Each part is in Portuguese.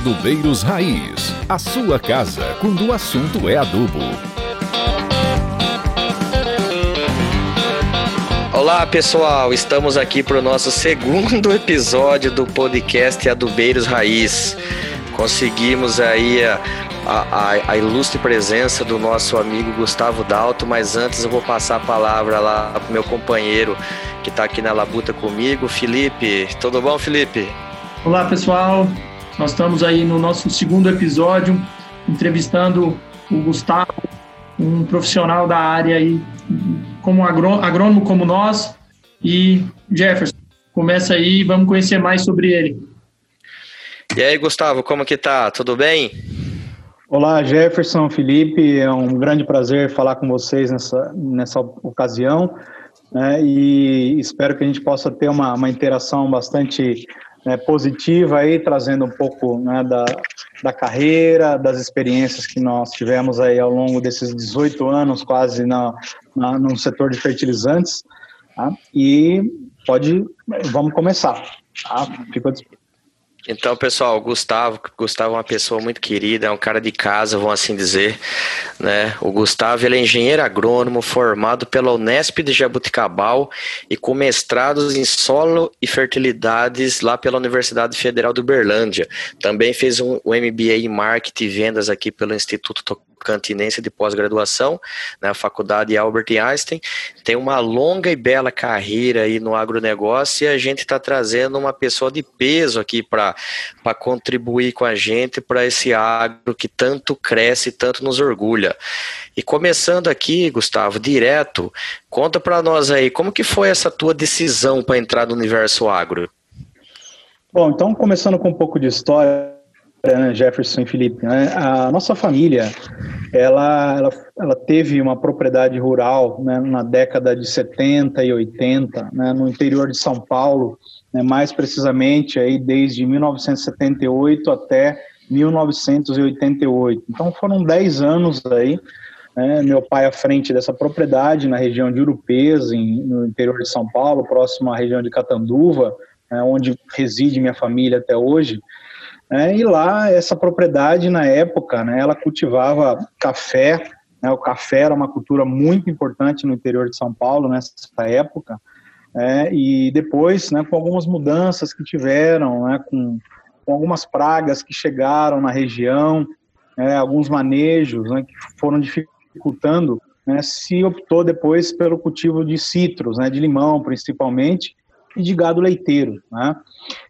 Adubeiros Raiz, a sua casa quando o assunto é adubo. Olá pessoal, estamos aqui para o nosso segundo episódio do podcast Adubeiros Raiz. Conseguimos aí a, a, a, ilustre presença do nosso amigo Gustavo Dalto, mas antes eu vou passar a palavra lá para o meu companheiro que está aqui na labuta comigo, Felipe. Tudo bom, Felipe? Olá pessoal, nós estamos aí no nosso segundo episódio, entrevistando o Gustavo, um profissional da área aí, como agrônomo como nós. E Jefferson, começa aí, vamos conhecer mais sobre ele. E aí, Gustavo, como que tá? Tudo bem? Olá, Jefferson, Felipe, é um grande prazer falar com vocês nessa, nessa ocasião. Né, e espero que a gente possa ter uma, uma interação bastante né, positiva aí, trazendo um pouco né, da, da carreira, das experiências que nós tivemos aí ao longo desses 18 anos quase na, na, no setor de fertilizantes. Tá? E pode, vamos começar. Tá? Fico à disposição. Então, pessoal, Gustavo, Gustavo é uma pessoa muito querida, é um cara de casa, vamos assim dizer, né? O Gustavo, ele é engenheiro agrônomo formado pela Unesp de Jabuticabal e com mestrados em solo e fertilidades lá pela Universidade Federal de Uberlândia. Também fez um, um MBA em marketing e vendas aqui pelo Instituto cantinense de pós-graduação na Faculdade Albert Einstein. Tem uma longa e bela carreira aí no agronegócio e a gente está trazendo uma pessoa de peso aqui para contribuir com a gente para esse agro que tanto cresce, tanto nos orgulha. E começando aqui, Gustavo, direto, conta para nós aí, como que foi essa tua decisão para entrar no universo agro? Bom, então começando com um pouco de história, né, Jefferson e Felipe, né? a nossa família, ela, ela, ela teve uma propriedade rural né, na década de 70 e 80, né, no interior de São Paulo, né, mais precisamente aí desde 1978 até 1988. Então foram 10 anos aí, né, meu pai à frente dessa propriedade na região de Urupês, em, no interior de São Paulo, próximo à região de Catanduva, né, onde reside minha família até hoje. É, e lá, essa propriedade, na época, né, ela cultivava café, né, o café era uma cultura muito importante no interior de São Paulo nessa época, é, e depois, né, com algumas mudanças que tiveram, né, com, com algumas pragas que chegaram na região, é, alguns manejos né, que foram dificultando, né, se optou depois pelo cultivo de citros, né, de limão principalmente, e de gado leiteiro. Né?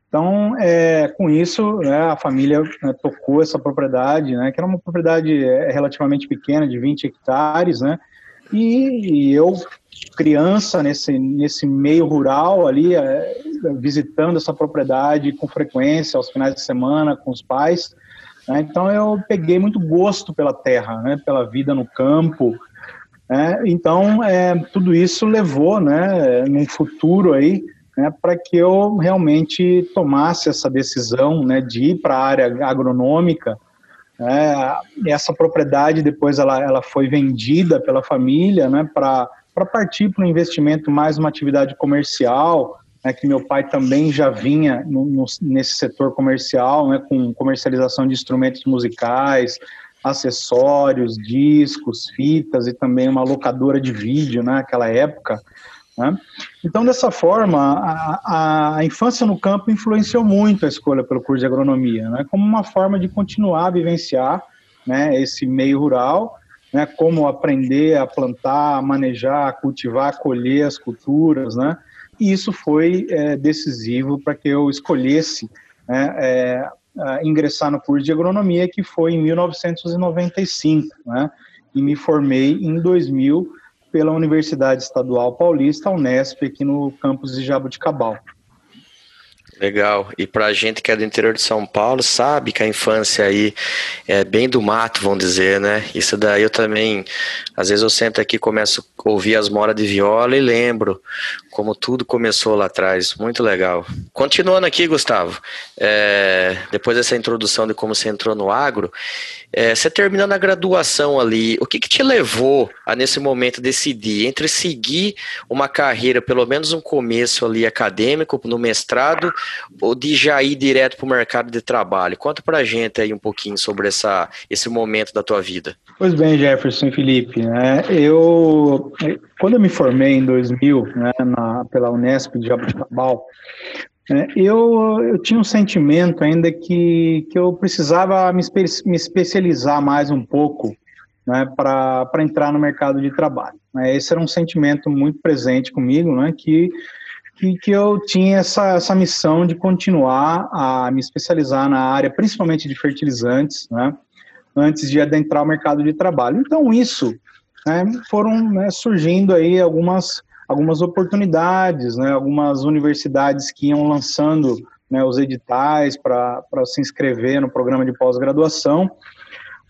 Então, é, com isso, né, a família né, tocou essa propriedade, né, que era uma propriedade é, relativamente pequena, de 20 hectares, né, e, e eu, criança, nesse, nesse meio rural ali, é, visitando essa propriedade com frequência, aos finais de semana, com os pais, né, então eu peguei muito gosto pela terra, né, pela vida no campo, né, então é, tudo isso levou, né, num futuro aí, né, para que eu realmente tomasse essa decisão né, de ir para a área agronômica. Né, essa propriedade depois ela, ela foi vendida pela família né, para partir para um investimento mais uma atividade comercial, né, que meu pai também já vinha no, no, nesse setor comercial, né, com comercialização de instrumentos musicais, acessórios, discos, fitas e também uma locadora de vídeo né, naquela época. Né? Então, dessa forma, a, a, infância no campo influenciou muito a escolha pelo curso de agronomia, né? como uma forma de continuar a vivenciar né, esse meio rural, né, como aprender a plantar, a manejar, a cultivar, a colher as culturas, né? E isso foi é, decisivo para que eu escolhesse né, é, ingressar no curso de agronomia, que foi em 1995, né? E me formei em 2000 pela Universidade Estadual Paulista, Unesp, aqui no campus de Jabuticabal. Legal. E para a gente que é do interior de São Paulo, sabe que a infância aí é bem do mato, vamos dizer, né? Isso daí eu também, às vezes eu sento aqui começo a ouvir as moras de viola e lembro como tudo começou lá atrás. Muito legal. Continuando aqui, Gustavo, é, depois dessa introdução de como você entrou no agro, é, você terminando a graduação ali, o que, que te levou a nesse momento decidir entre seguir uma carreira, pelo menos um começo ali acadêmico no mestrado, ou de já ir direto para o mercado de trabalho? Conta para a gente aí um pouquinho sobre essa, esse momento da tua vida. Pois bem, Jefferson e Felipe, né, eu, quando eu me formei em 2000, né, na, pela Unesp de Jabuticabal, né, eu, eu tinha um sentimento ainda que, que eu precisava me, espe me especializar mais um pouco né, para entrar no mercado de trabalho. Né. Esse era um sentimento muito presente comigo, né, que, que, que eu tinha essa, essa missão de continuar a me especializar na área, principalmente de fertilizantes, né, antes de adentrar o mercado de trabalho. Então, isso né, foram né, surgindo aí algumas, algumas oportunidades, né, algumas universidades que iam lançando né, os editais para se inscrever no programa de pós-graduação.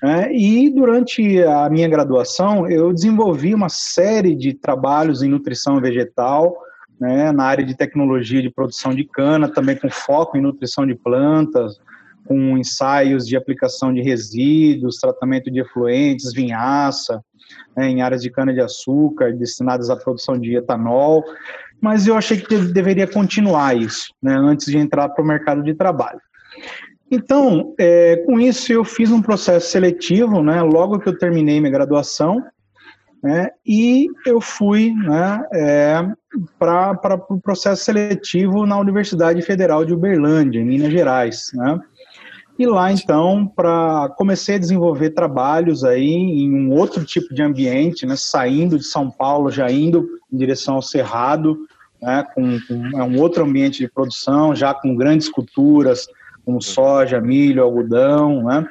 É, e durante a minha graduação, eu desenvolvi uma série de trabalhos em nutrição vegetal, né, na área de tecnologia de produção de cana, também com foco em nutrição de plantas, com ensaios de aplicação de resíduos, tratamento de efluentes, vinhaça, né, em áreas de cana-de-açúcar destinadas à produção de etanol. Mas eu achei que deveria continuar isso, né, antes de entrar para o mercado de trabalho. Então, é, com isso, eu fiz um processo seletivo, né, logo que eu terminei minha graduação, né, e eu fui né, é, para o processo seletivo na Universidade Federal de Uberlândia, em Minas Gerais. Né. E lá, então, para comecei a desenvolver trabalhos aí em um outro tipo de ambiente, né, saindo de São Paulo, já indo em direção ao Cerrado, né, com, com é um outro ambiente de produção, já com grandes culturas, como soja, milho, algodão, né?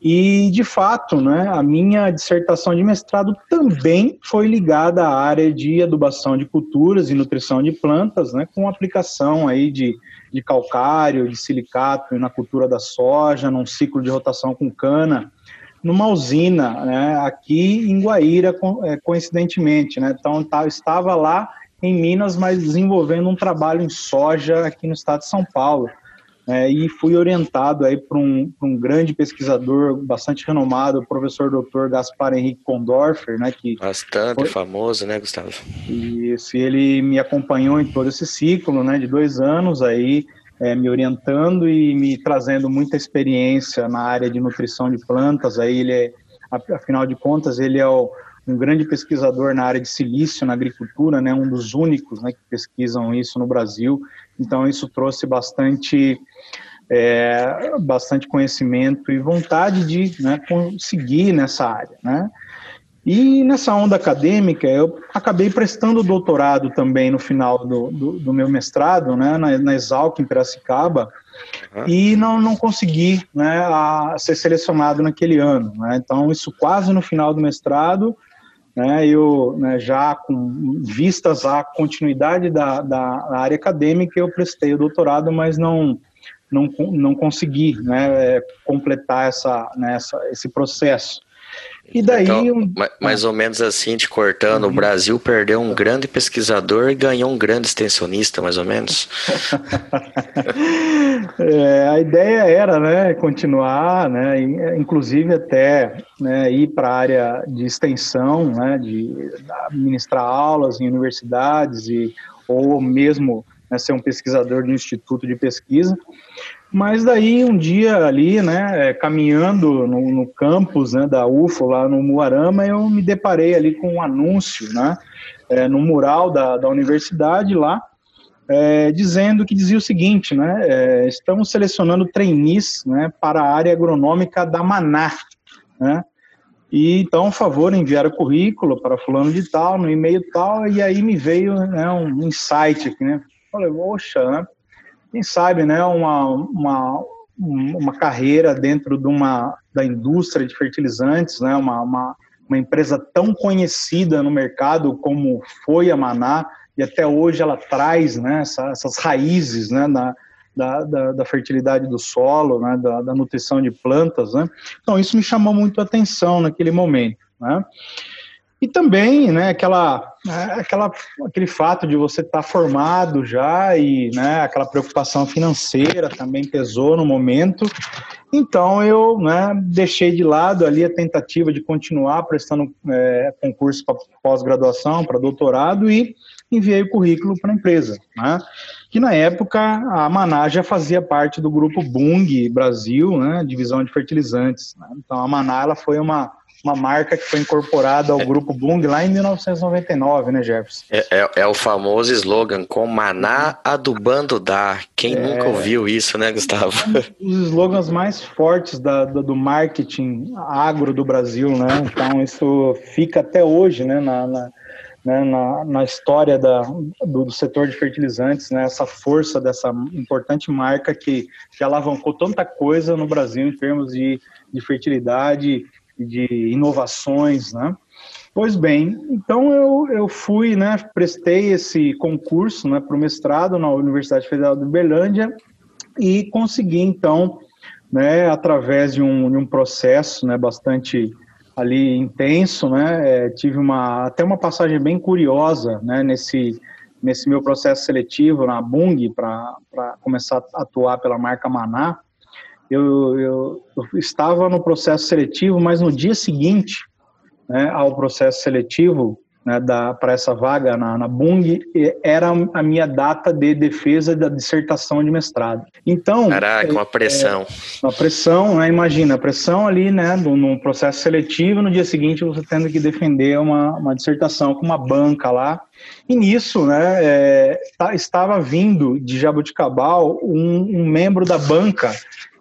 E, de fato, né, a minha dissertação de mestrado também foi ligada à área de adubação de culturas e nutrição de plantas, né, com aplicação aí de, de calcário, de silicato na cultura da soja, num ciclo de rotação com cana, numa usina né, aqui em Guaíra, é, coincidentemente. Né, então, tá, estava lá em Minas, mas desenvolvendo um trabalho em soja aqui no estado de São Paulo é, e fui orientado aí por um, um, grande pesquisador bastante renomado, o professor Dr. Gaspar Henrique Condorfer, né, que bastante foi... famoso, né, Gustavo? Isso, e ele me acompanhou em todo esse ciclo, né, de dois anos aí, é, me orientando e me trazendo muita experiência na área de nutrição de plantas. Aí ele é, afinal de contas, ele é o, um grande pesquisador na área de silício na agricultura, né, um dos únicos né, que pesquisam isso no Brasil. Então isso trouxe bastante é, bastante conhecimento e vontade de né, conseguir nessa área, né? E nessa onda acadêmica, eu acabei prestando doutorado também no final do, do, do meu mestrado, né, na, na Exalc, em Piracicaba, uhum. e não, não consegui né, a, ser selecionado naquele ano. Né, então, isso quase no final do mestrado, né, eu né, já com vistas à continuidade da, da área acadêmica, eu prestei o doutorado, mas não, não, não consegui né, é, completar essa, né, essa, esse processo. E daí. Então, mais ou menos assim, te cortando, uhum. o Brasil perdeu um grande pesquisador e ganhou um grande extensionista, mais ou menos. é, a ideia era né, continuar, né, inclusive até né, ir para a área de extensão, né, de ministrar aulas em universidades e, ou mesmo né, ser um pesquisador de um instituto de pesquisa. Mas daí um dia ali, né, é, caminhando no, no campus né, da UFO lá no Muarama, eu me deparei ali com um anúncio, né, é, no mural da, da universidade lá, é, dizendo que dizia o seguinte, né, é, estamos selecionando trainees, né, para a área agronômica da Maná, né, e então, favor, enviar o currículo para fulano de tal, no e-mail tal, e aí me veio né, um insight aqui, né, falei, poxa, né, quem sabe, né, uma, uma, uma carreira dentro de uma, da indústria de fertilizantes, né, uma, uma, uma empresa tão conhecida no mercado como foi a Maná, e até hoje ela traz né, essa, essas raízes né, da, da, da, fertilidade do solo, né, da, da, nutrição de plantas. Né? Então, isso me chamou muito a atenção naquele momento. Né? E também, né, aquela, né, aquela, aquele fato de você estar tá formado já e né, aquela preocupação financeira também pesou no momento. Então eu né, deixei de lado ali a tentativa de continuar prestando é, concurso para pós-graduação, para doutorado e enviei o currículo para a empresa. Né? Que na época a Maná já fazia parte do grupo Bung Brasil, né, divisão de fertilizantes. Né? Então a Maná ela foi uma uma marca que foi incorporada ao é. grupo Bung lá em 1999, né, Jefferson? É, é, é o famoso slogan, com maná adubando dá. Quem é. nunca ouviu isso, né, Gustavo? Um dos slogans mais fortes da, do, do, marketing agro do Brasil, né? Então isso fica até hoje, né, na, na né, na, na, história da, do, do, setor de fertilizantes, né, essa força dessa importante marca que, que alavancou tanta coisa no Brasil em termos de, de fertilidade de inovações, né? Pois bem, então eu, eu fui, né, prestei esse concurso né, para o mestrado na Universidade Federal de Uberlândia e consegui, então, né, através de um, de um processo né, bastante ali intenso, né, é, tive uma, até uma passagem bem curiosa né, nesse, nesse meu processo seletivo na Bung para começar a atuar pela marca Maná eu, eu, eu estava no processo seletivo, mas no dia seguinte né, ao processo seletivo né, para essa vaga na, na Bung, era a minha data de defesa da dissertação de mestrado. Então, Caraca, uma pressão. É, uma pressão, né, imagina, a pressão ali, né, no, processo seletivo, no dia seguinte você tendo que defender uma, uma dissertação com uma banca lá. E nisso, né, é, tá, estava vindo de Jabuticabal um, um membro da banca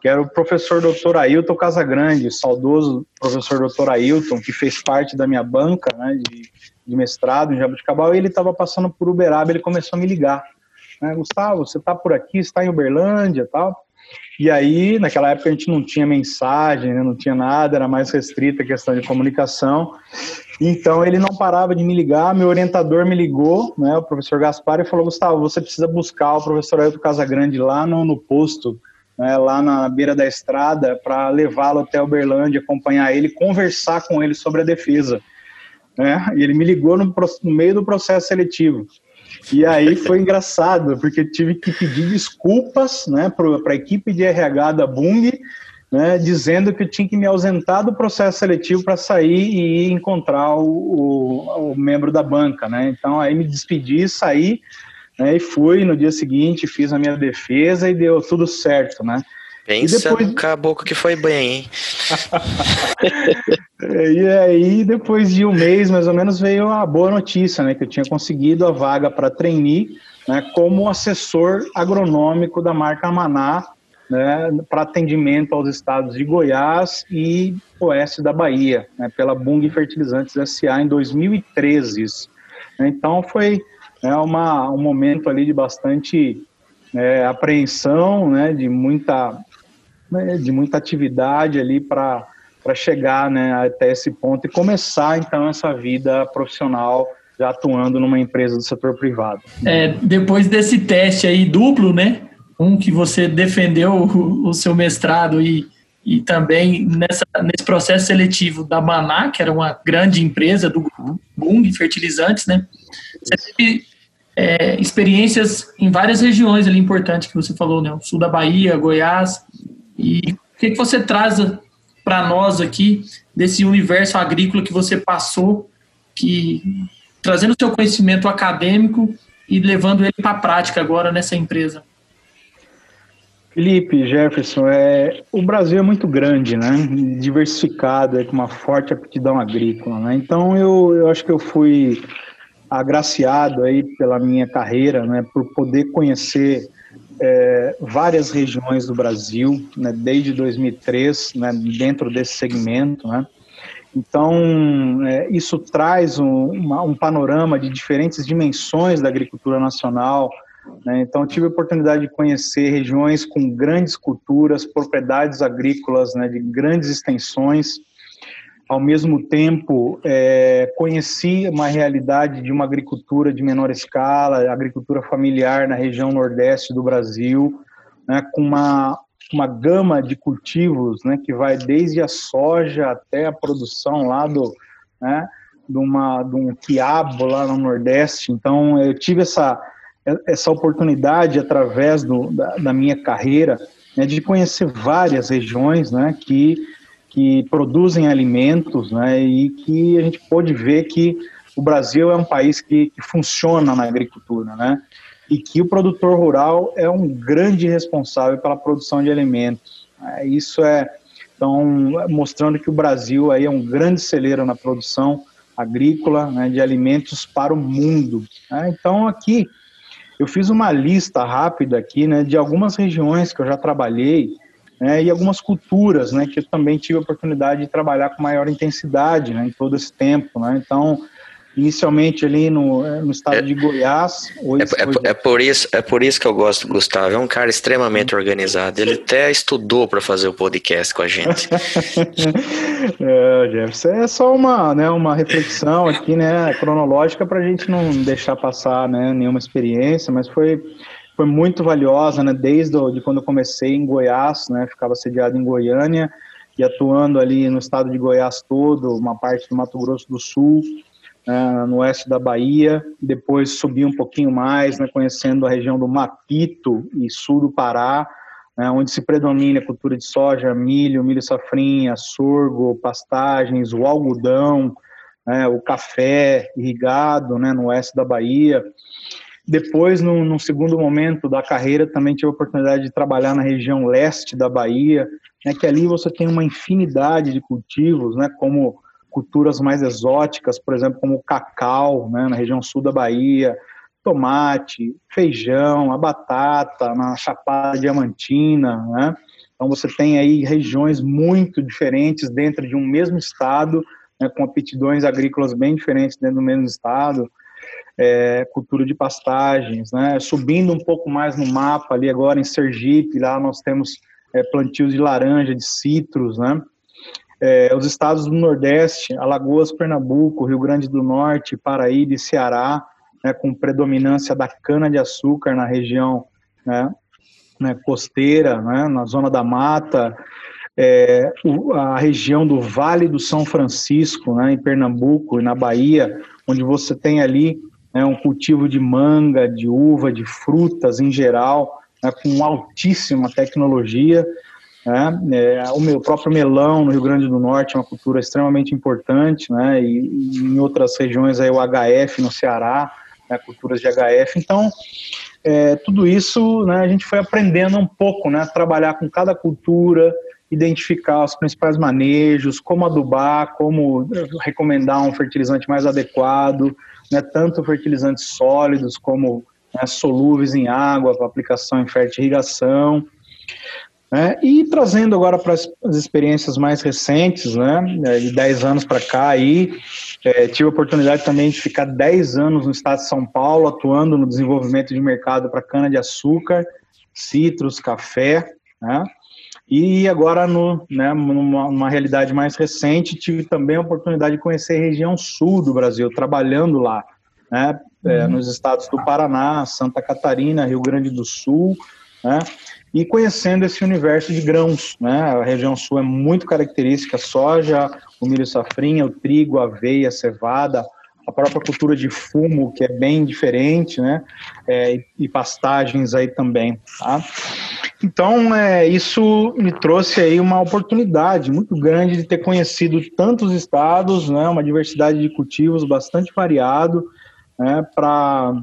que era o professor Dr. Ailton Casagrande, saudoso professor Dr. Ailton, que fez parte da minha banca né, de, de mestrado em Jabuticabal, e ele estava passando por Uberaba, ele começou a me ligar. Né, Gustavo, você está por aqui, está em Uberlândia tal? E aí, naquela época a gente não tinha mensagem, né, não tinha nada, era mais restrita a questão de comunicação. Então ele não parava de me ligar, meu orientador me ligou, né, o professor Gaspar, e falou, Gustavo, você precisa buscar o professor Ailton Casagrande lá no, no posto né, lá na beira da estrada para levá-lo até Uberlândia, acompanhar ele, conversar com ele sobre a defesa. Né? E ele me ligou no, no meio do processo seletivo. E aí foi engraçado, porque tive que pedir desculpas né, para a equipe de RH da Bung, né, dizendo que eu tinha que me ausentar do processo seletivo para sair e encontrar o, o, o, membro da banca. Né? Então aí me despedi, saí, né, e fui no dia seguinte, fiz a minha defesa e deu tudo certo, né? Pensa depois... no caboclo que foi bem, hein? e aí, depois de um mês, mais ou menos, veio a boa notícia, né? Que eu tinha conseguido a vaga para trainee, né? Como assessor agronômico da marca Maná, né? Para atendimento aos estados de Goiás e oeste da Bahia, né? Pela Bung Fertilizantes SA em 2013. Então, foi é uma, um momento ali de bastante é, apreensão, né, de muita, né, de muita atividade ali para chegar né, até esse ponto e começar então essa vida profissional já atuando numa empresa do setor privado. É, depois desse teste aí duplo, né, um que você defendeu o, o seu mestrado e, e também nessa, nesse processo seletivo da Maná, que era uma grande empresa do Bung Fertilizantes, né, você teve é, experiências em várias regiões ali importantes que você falou, né? O sul da Bahia, Goiás. E o que, que você traz para nós aqui desse universo agrícola que você passou, que trazendo seu conhecimento acadêmico e levando ele para a prática agora nessa empresa? Felipe, Jefferson, é, o Brasil é muito grande, né? Diversificado, é, com uma forte aptidão agrícola, né? Então eu, eu acho que eu fui agraciado aí pela minha carreira, né, por poder conhecer é, várias regiões do Brasil, né, desde 2003, né, dentro desse segmento, né. Então, é, isso traz um, uma, um, panorama de diferentes dimensões da agricultura nacional. Né? Então, tive a oportunidade de conhecer regiões com grandes culturas, propriedades agrícolas né, de grandes extensões, ao mesmo tempo é, conheci uma realidade de uma agricultura de menor escala, agricultura familiar na região nordeste do Brasil, né, com uma, uma gama de cultivos né, que vai desde a soja até a produção lá do, né, de, uma, de um quiabo lá no Nordeste. Então, eu tive essa, essa oportunidade, através do, da, da minha carreira, né, de conhecer várias regiões né, que, que produzem alimentos né, e que a gente pôde ver que o Brasil é um país que, que funciona na agricultura, né? E que o produtor rural é um grande responsável pela produção de alimentos. É, isso é, então, mostrando que o Brasil aí é um grande celeiro na produção agrícola né, de alimentos para o mundo. Né? Então, aqui, eu fiz uma lista rápida aqui né, de algumas regiões que eu já trabalhei né, e algumas culturas né, que eu também tive a oportunidade de trabalhar com maior intensidade né, em todo esse tempo. Né? Então, inicialmente ali no, é, no estado é, de Goiás. Hoje, é, é, hoje... é, por isso, é por isso que eu gosto do Gustavo, é um cara extremamente organizado. Ele até estudou para fazer o podcast com a gente. é, Jefferson, é só uma, né, uma reflexão aqui, né, cronológica para a gente não deixar passar né, nenhuma experiência, mas foi, foi muito valiosa, né, desde de quando eu comecei em Goiás, né, ficava sediado em Goiânia, e atuando ali no estado de Goiás todo, uma parte do Mato Grosso do Sul, uh, no oeste da Bahia, depois subi um pouquinho mais, né, conhecendo a região do Mapito e sul do Pará, né, onde se predomina a cultura de soja, milho, milho safrinha, sorgo, pastagens, o algodão, né, o café irrigado né, no oeste da Bahia. Depois, no, no, segundo momento da carreira, também tive a oportunidade de trabalhar na região leste da Bahia, né, que ali você tem uma infinidade de cultivos, né, como culturas mais exóticas, por exemplo, como o cacau, né, na região sul da Bahia, tomate, feijão, a batata, na Chapada Diamantina, né? Então você tem aí regiões muito diferentes dentro de um mesmo estado, né, com aptidões agrícolas bem diferentes dentro do mesmo estado, é, cultura de pastagens, né? Subindo um pouco mais no mapa ali agora em Sergipe, lá nós temos é, plantios de laranja, de citros, né? é, os estados do Nordeste, Alagoas, Pernambuco, Rio Grande do Norte, Paraíba e Ceará, né, com predominância da cana-de-açúcar na região né, né, costeira, né, na zona da mata, é, a região do Vale do São Francisco, né, em Pernambuco e na Bahia, onde você tem ali né, um cultivo de manga, de uva, de frutas em geral, né, com altíssima tecnologia, né? É, o meu próprio melão no Rio Grande do Norte é uma cultura extremamente importante, né? E, e em outras regiões aí o HF no Ceará, né? culturas de HF. Então, é, tudo isso, né? A gente foi aprendendo um pouco, né? Trabalhar com cada cultura, identificar os principais manejos, como adubar, como recomendar um fertilizante mais adequado, né? Tanto fertilizantes sólidos como né, solúveis em água para aplicação em fertirrigação. É, e trazendo agora para as experiências mais recentes, né, é, de 10 anos para cá, aí, é, tive a oportunidade também de ficar 10 anos no estado de São Paulo, atuando no desenvolvimento de mercado para cana-de-açúcar, citros, café, né, e agora, no, né, numa, numa, realidade mais recente, tive também a oportunidade de conhecer a região sul do Brasil, trabalhando lá, né, é, uhum. nos estados do Paraná, Santa Catarina, Rio Grande do Sul, né, e conhecendo esse universo de grãos. Né? A região sul é muito característica, soja, o milho safrinha, o trigo, a aveia, a cevada, a própria cultura de fumo, que é bem diferente, né? É, e pastagens aí também, tá? Então, é, isso me trouxe aí uma oportunidade muito grande de ter conhecido tantos estados, né? Uma diversidade de cultivos bastante variado, né? Para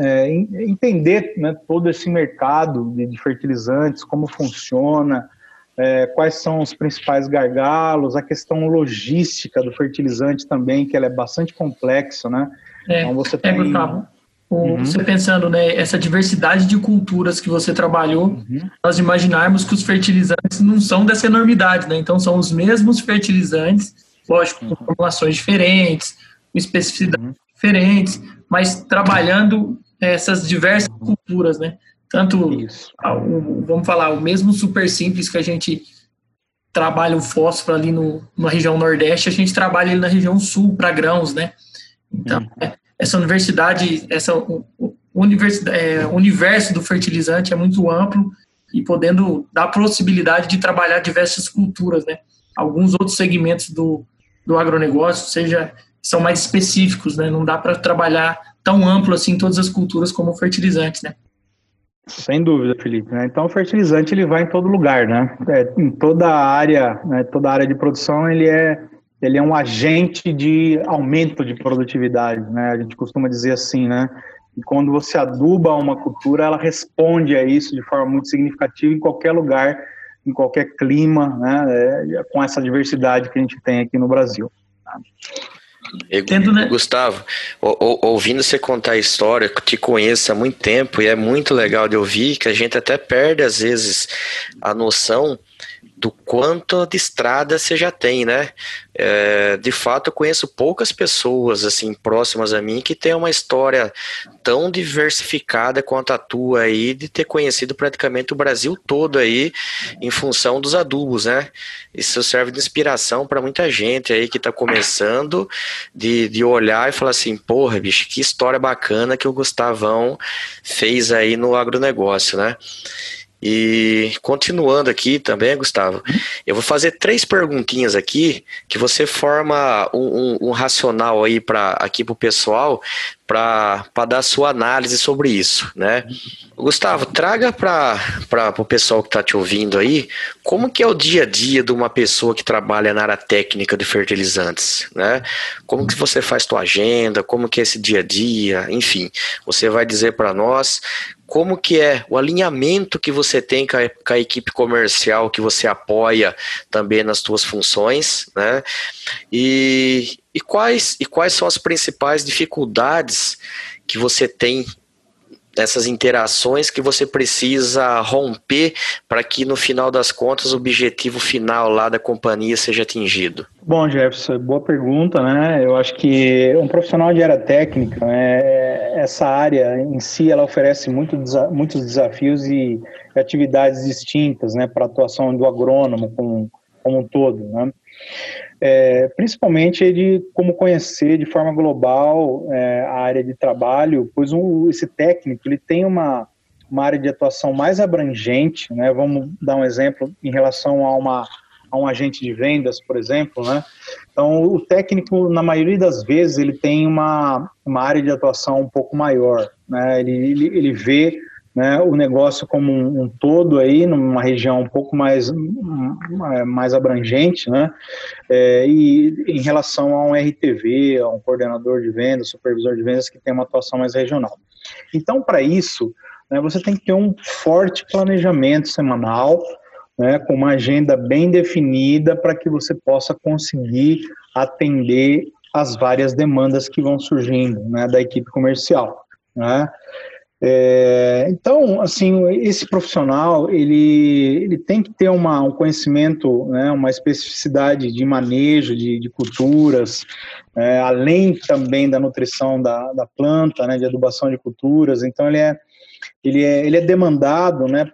é, entender né, todo esse mercado de, de fertilizantes, como funciona, é, quais são os principais gargalos, a questão logística do fertilizante também, que ela é bastante complexa, né? É, então você é, tem... Gustavo, uhum. você pensando, né, essa diversidade de culturas que você trabalhou, uhum. nós imaginarmos que os fertilizantes não são dessa enormidade, né? Então são os mesmos fertilizantes, lógico, com uhum. formulações diferentes, com especificidades uhum. diferentes, mas trabalhando essas diversas culturas, né? Tanto, o, vamos falar, o mesmo super simples que a gente trabalha o fósforo ali no, na região nordeste, a gente trabalha ele na região sul para grãos, né? Então, uhum. é, essa universidade, essa universidade, é, universo do fertilizante é muito amplo e podendo dar possibilidade de trabalhar diversas culturas, né? Alguns outros segmentos do, do agronegócio, seja são mais específicos, né? Não dá para trabalhar tão amplo assim todas as culturas como o fertilizante, né? Sem dúvida, Felipe. Né? Então, o fertilizante ele vai em todo lugar, né? É, em toda a área, né? toda a área de produção, ele é ele é um agente de aumento de produtividade, né? A gente costuma dizer assim, né? E quando você aduba uma cultura, ela responde a isso de forma muito significativa em qualquer lugar, em qualquer clima, né? É, com essa diversidade que a gente tem aqui no Brasil. Tá? Eu, Tendo, né? Gustavo, ouvindo você contar a história, te conheço há muito tempo e é muito legal de ouvir que a gente até perde às vezes a noção do quanto de estrada você já tem, né? É, de fato, eu conheço poucas pessoas assim próximas a mim que têm uma história tão diversificada quanto a tua aí, de ter conhecido praticamente o Brasil todo aí em função dos adubos, né? Isso serve de inspiração para muita gente aí que está começando, de, de olhar e falar assim, porra, bicho, que história bacana que o Gustavão fez aí no agronegócio, né? E continuando aqui também, Gustavo, eu vou fazer três perguntinhas aqui que você forma um, um, um racional aí para aqui para o pessoal para dar sua análise sobre isso, né? Gustavo, traga para o pessoal que está te ouvindo aí, como que é o dia a dia de uma pessoa que trabalha na área técnica de fertilizantes, né? Como que você faz sua agenda, como que é esse dia a dia, enfim, você vai dizer para nós como que é o alinhamento que você tem com a, com a, equipe comercial que você apoia também nas suas funções, né? E, e, quais, e quais são as principais dificuldades que você tem essas interações que você precisa romper para que no final das contas o objetivo final lá da companhia seja atingido? Bom, Jefferson, boa pergunta, né? Eu acho que um profissional de área técnica, né, essa área em si, ela oferece muito, muitos desafios e atividades distintas, né, para a atuação do agrônomo como, como um todo, né? É, principalmente de como conhecer de forma global é, a área de trabalho, pois um, esse técnico ele tem uma, uma área de atuação mais abrangente, né? Vamos dar um exemplo em relação a uma a um agente de vendas, por exemplo, né? Então, o técnico, na maioria das vezes, ele tem uma, uma área de atuação um pouco maior, né? Ele, ele, ele vê né, o negócio como um, um, todo aí, numa região um pouco mais, mais abrangente, né, é, e em relação a um RTV, a um coordenador de vendas, supervisor de vendas que tem uma atuação mais regional. Então, para isso, né, você tem que ter um forte planejamento semanal, né, com uma agenda bem definida para que você possa conseguir atender as várias demandas que vão surgindo né, da equipe comercial. Né? É, então, assim, esse profissional ele, ele tem que ter uma, um conhecimento, né, uma especificidade de manejo de, de culturas, é, além também da nutrição da, da planta, né, de adubação de culturas. Então, ele é, ele é, ele é demandado né,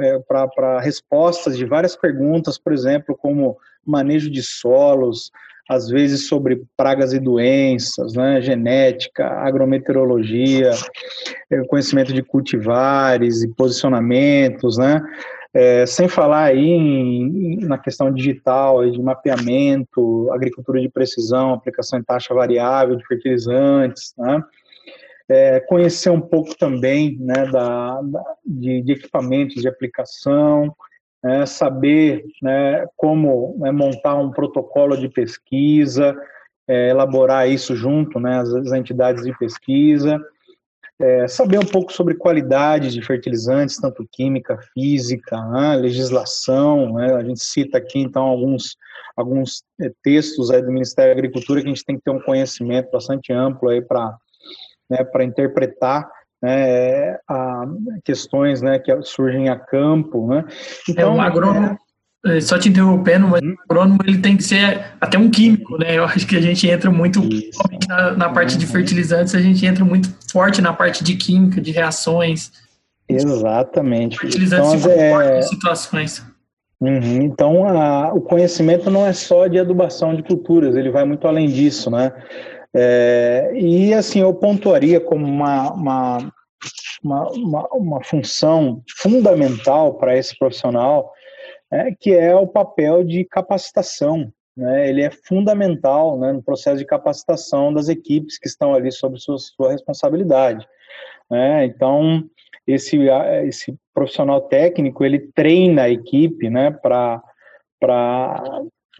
é, para respostas de várias perguntas, por exemplo, como manejo de solos, às vezes sobre pragas e doenças, né, genética, agrometeorologia, é, conhecimento de cultivares e posicionamentos, né, é, sem falar aí em, na questão digital, de mapeamento, agricultura de precisão, aplicação em taxa variável de fertilizantes, né, é, conhecer um pouco também né, da, da de, de equipamentos de aplicação, é, saber né, como né, montar um protocolo de pesquisa, é, elaborar isso junto né, às, às entidades de pesquisa, é, saber um pouco sobre qualidade de fertilizantes, tanto química, física, né, legislação, né, a gente cita aqui então alguns, alguns é, textos aí do Ministério da Agricultura que a gente tem que ter um conhecimento bastante amplo aí para né, interpretar né, a questões né, que surgem a campo. Né? Então, é, o agrônomo, é... só te interrompendo, mas hum. o agrônomo ele tem que ser até um químico, né? Eu acho que a gente entra muito na, na, parte de uhum. fertilizantes, a gente entra muito forte na parte de química, de reações. Exatamente. Fertilizantes então, é... em situações. Uhum. Então, a, o conhecimento não é só de adubação de culturas, ele vai muito além disso, né? É, e assim, eu pontuaria como uma, uma, uma, uma, uma função fundamental para esse profissional, é, que é o papel de capacitação. né, ele é fundamental né, no processo de capacitação das equipes que estão ali sob sua, sua responsabilidade. Né? Então, esse, esse profissional técnico, ele treina a equipe né, para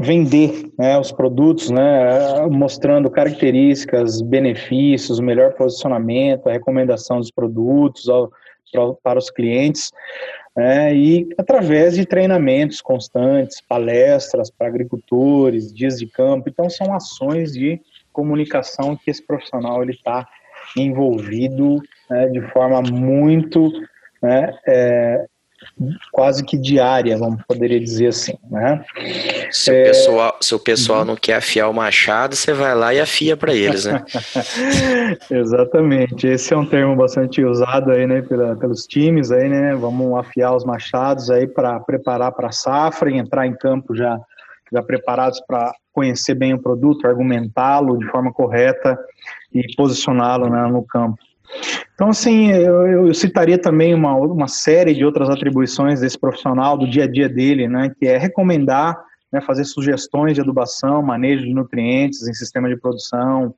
vender né, os produtos, né, mostrando características, benefícios, melhor posicionamento, a recomendação dos produtos ao, para, para os clientes, né, e através de treinamentos constantes, palestras para agricultores, dias de campo. Então, são ações de comunicação que esse profissional está envolvido né, de forma muito né, é, quase que diária, vamos poderia dizer assim, né? Se o é... pessoal, se o pessoal uhum. não quer afiar o machado, você vai lá e afia para eles, né? Exatamente. Esse é um termo bastante usado aí, né, pela, pelos times aí, né? Vamos afiar os machados aí para preparar para a safra e entrar em campo já já preparados para conhecer bem o produto, argumentá-lo de forma correta e posicioná-lo né, no campo. Então, assim, eu, eu, citaria também uma, uma série de outras atribuições desse profissional, do dia a dia dele, né, que é recomendar, né, fazer sugestões de adubação, manejo de nutrientes em sistema de produção,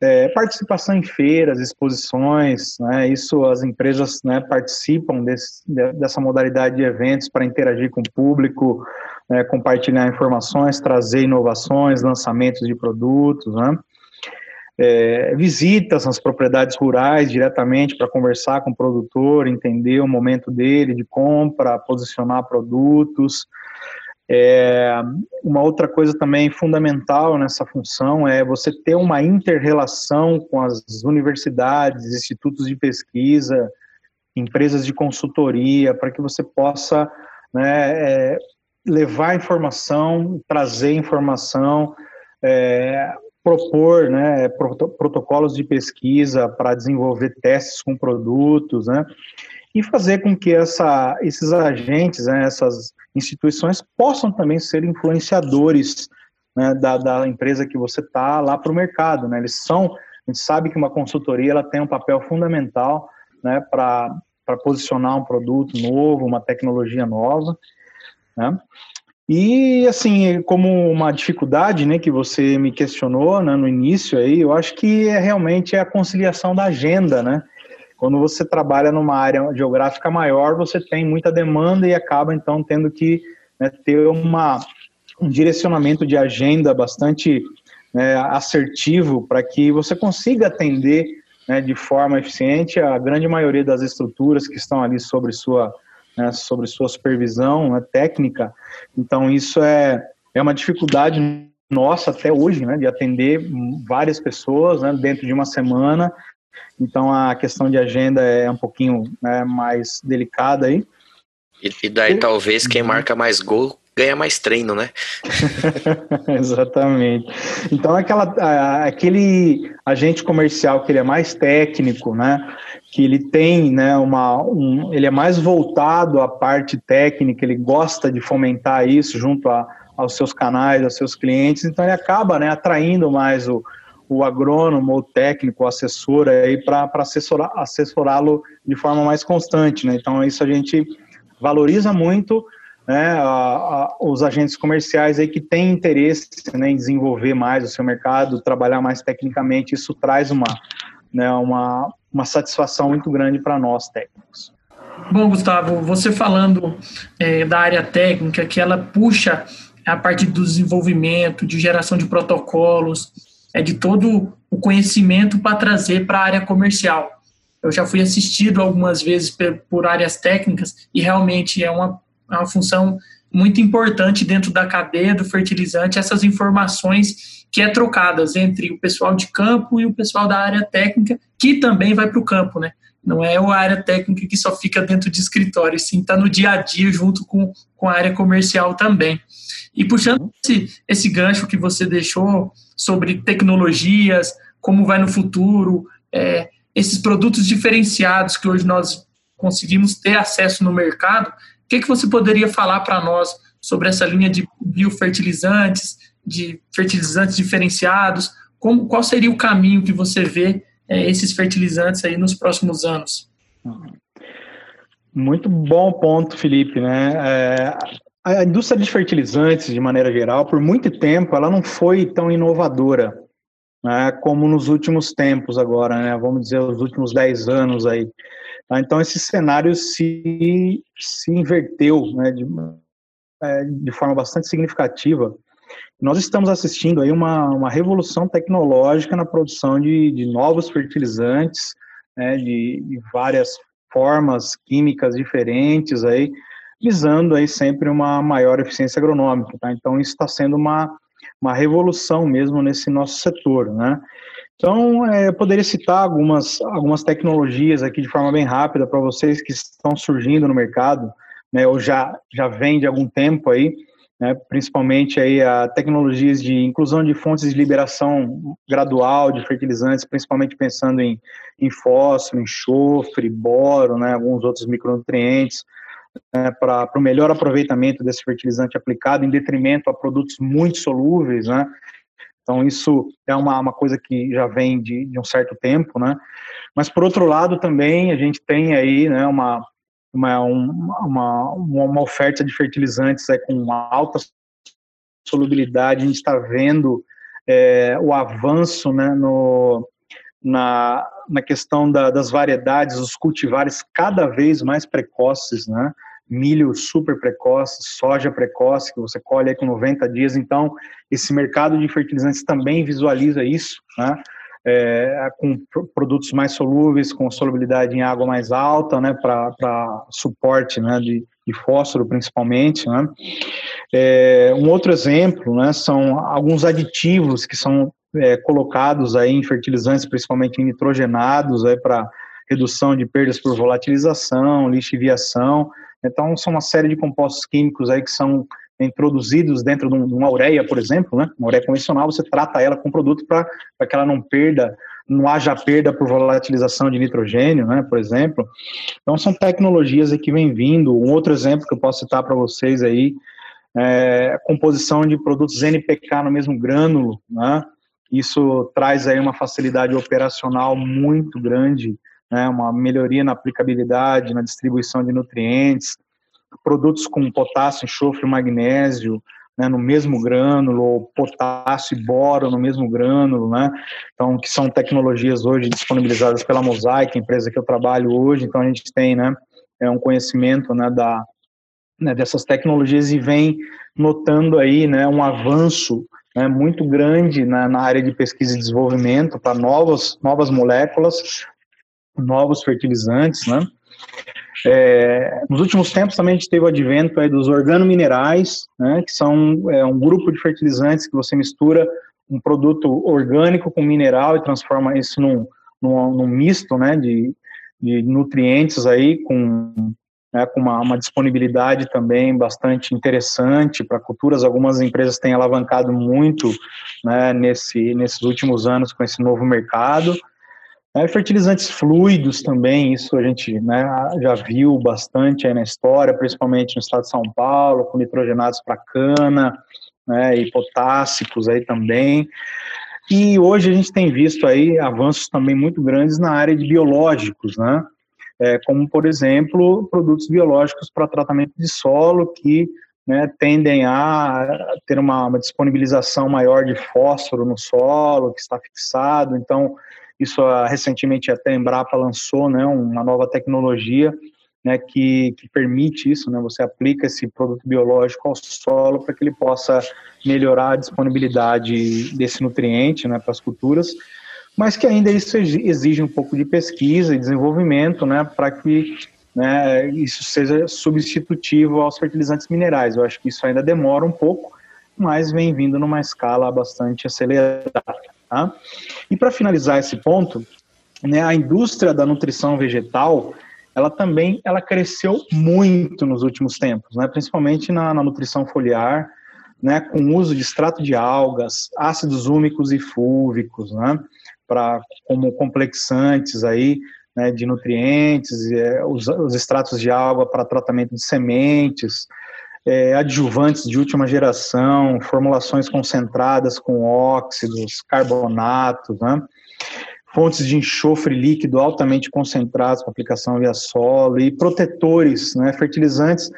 é, participação em feiras, exposições, né, isso as empresas né, participam desse, dessa modalidade de eventos para interagir com o público, né, compartilhar informações, trazer inovações, lançamentos de produtos, né, é, visitas nas propriedades rurais diretamente para conversar com o produtor, entender o momento dele de compra, posicionar produtos. É, uma outra coisa também fundamental nessa função é você ter uma inter-relação com as universidades, institutos de pesquisa, empresas de consultoria, para que você possa né, é, levar informação, trazer informação, é, propor né, protocolos de pesquisa para desenvolver testes com produtos, né, e fazer com que essa, esses agentes, né, essas instituições possam também ser influenciadores né, da, da, empresa que você está lá para o mercado. Né, eles são, a gente sabe que uma consultoria ela tem um papel fundamental né, para posicionar um produto novo, uma tecnologia nova. Né? E, assim, como uma dificuldade, né, que você me questionou né, no início aí, eu acho que é realmente a conciliação da agenda, né? Quando você trabalha numa área geográfica maior, você tem muita demanda e acaba, então, tendo que né, ter uma, um direcionamento de agenda bastante né, assertivo para que você consiga atender né, de forma eficiente a grande maioria das estruturas que estão ali sobre sua né, sobre sua supervisão né, técnica. Então, isso é, é uma dificuldade nossa até hoje, né, de atender várias pessoas né, dentro de uma semana. Então, a questão de agenda é um pouquinho né, mais delicada aí. E, daí, e, talvez, quem uhum. marca mais gol ganha mais treino, né? Exatamente. Então, aquela, aquele agente comercial que ele é mais técnico, né? Que ele tem, né, uma, um, ele é mais voltado à parte técnica, ele gosta de fomentar isso junto a, aos seus canais, aos seus clientes, então ele acaba, né, atraindo mais o, o agrônomo, o técnico, o assessor aí para assessorá-lo de forma mais constante, né, então isso a gente valoriza muito, né, a, a, os agentes comerciais aí que têm interesse né, em desenvolver mais o seu mercado, trabalhar mais tecnicamente, isso traz uma, né, uma, uma satisfação muito grande para nós técnicos. Bom, Gustavo, você falando é, da área técnica, que ela puxa a parte do desenvolvimento, de geração de protocolos, é de todo o conhecimento para trazer para a área comercial. Eu já fui assistido algumas vezes por áreas técnicas e realmente é uma, é uma função muito importante dentro da cadeia do fertilizante, essas informações que é trocadas entre o pessoal de campo e o pessoal da área técnica, que também vai para o campo, né? Não é a área técnica que só fica dentro de escritório, sim está no dia a dia junto com, com a área comercial também. E puxando esse, esse gancho que você deixou sobre tecnologias, como vai no futuro, é, esses produtos diferenciados que hoje nós conseguimos ter acesso no mercado, o que, que você poderia falar para nós sobre essa linha de biofertilizantes, de fertilizantes diferenciados? Como, qual seria o caminho que você vê é, esses fertilizantes aí nos próximos anos? Muito bom ponto, Felipe. Né? É, a indústria de fertilizantes, de maneira geral, por muito tempo, ela não foi tão inovadora né, como nos últimos tempos agora, né, vamos dizer, os últimos 10 anos aí. Tá? Então, esse cenário se, se inverteu né, de, é, de forma bastante significativa. Nós estamos assistindo aí uma, uma revolução tecnológica na produção de, de novos fertilizantes, né, de, de várias formas químicas diferentes aí, visando aí sempre uma maior eficiência agronômica, tá? Então isso está sendo uma, uma revolução mesmo nesse nosso setor, né? Então, é, eu poderia citar algumas, algumas tecnologias aqui de forma bem rápida para vocês que estão surgindo no mercado, né, ou já, já vem de algum tempo aí, né, principalmente aí a tecnologias de inclusão de fontes de liberação gradual de fertilizantes, principalmente pensando em, em fósforo, enxofre, boro, né, alguns outros micronutrientes, né, para o melhor aproveitamento desse fertilizante aplicado, em detrimento a produtos muito solúveis, né? Então, isso é uma, uma coisa que já vem de, de um certo tempo, né? Mas, por outro lado, também a gente tem aí né, uma, uma, uma, uma oferta de fertilizantes aí, com alta solubilidade, a gente está vendo é, o avanço né, no, na, na questão da, das variedades, os cultivares cada vez mais precoces, né? Milho super precoce, soja precoce, que você colhe com 90 dias. Então, esse mercado de fertilizantes também visualiza isso, né? É, com produtos mais solúveis, com solubilidade em água mais alta, né, para suporte né, de, de fósforo principalmente. Né. É, um outro exemplo né, são alguns aditivos que são é, colocados aí em fertilizantes, principalmente em nitrogenados, para redução de perdas por volatilização, lixiviação. Então, são uma série de compostos químicos aí que são introduzidos dentro de uma ureia, por exemplo, né? Uma ureia convencional, você trata ela com produto para que ela não perda, não haja perda por volatilização de nitrogênio, né? Por exemplo. Então, são tecnologias que vem vindo. Um outro exemplo que eu posso citar para vocês aí é a composição de produtos NPK no mesmo grânulo, né? Isso traz aí uma facilidade operacional muito grande, né, uma melhoria na aplicabilidade, na distribuição de nutrientes, produtos com potássio, enxofre, magnésio, né, no mesmo grânulo, ou potássio e boro no mesmo grânulo, né, então, que são tecnologias hoje disponibilizadas pela Mosaic, empresa que eu trabalho hoje, então a gente tem, né, é um conhecimento, né, da, né, dessas tecnologias e vem notando aí, né, um avanço né, muito grande na, na, área de pesquisa e desenvolvimento para novas, novas moléculas, novos fertilizantes, né? É, nos últimos tempos também a gente teve o advento aí dos organominerais, né, que são é, um grupo de fertilizantes que você mistura um produto orgânico com mineral e transforma isso num, num, num misto né, de, de nutrientes aí com né, com uma, uma, disponibilidade também bastante interessante para culturas. Algumas empresas têm alavancado muito né, nesse, nesses últimos anos com esse novo mercado. É, fertilizantes fluidos também, isso a gente né, já viu bastante aí na história, principalmente no estado de São Paulo, com nitrogenados para cana, né, e potássicos aí também. E hoje a gente tem visto aí avanços também muito grandes na área de biológicos, né? é, como, por exemplo, produtos biológicos para tratamento de solo que né, tendem a ter uma, uma, disponibilização maior de fósforo no solo, que está fixado. Então, isso ah, recentemente até a Embrapa lançou né, uma nova tecnologia né, que, que permite isso, né, você aplica esse produto biológico ao solo para que ele possa melhorar a disponibilidade desse nutriente né, para as culturas mas que ainda isso exige um pouco de pesquisa e desenvolvimento, né, para que né, isso seja substitutivo aos fertilizantes minerais. Eu acho que isso ainda demora um pouco, mas vem vindo numa escala bastante acelerada. Tá? E para finalizar esse ponto, né, a indústria da nutrição vegetal, ela também ela cresceu muito nos últimos tempos, né, principalmente na, na nutrição foliar, né, com o uso de extrato de algas, ácidos úmicos e fúvicos, né, para como complexantes aí, né, de nutrientes, é, os, os, extratos de água para tratamento de sementes, é, adjuvantes de última geração, formulações concentradas com óxidos, carbonatos, né, fontes de enxofre líquido altamente concentrados para aplicação via solo e protetores, né, fertilizantes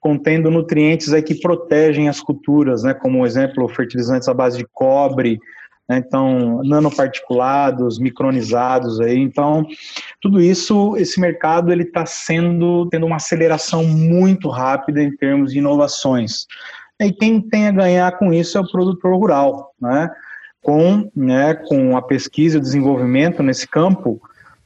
contendo nutrientes aí que protegem as culturas, né, como exemplo, fertilizantes à base de cobre, então nanoparticulados, micronizados aí, então tudo isso, esse mercado ele está sendo tendo uma aceleração muito rápida em termos de inovações. E quem tem a ganhar com isso é o produtor rural, né? Com, né, com a pesquisa e o desenvolvimento nesse campo,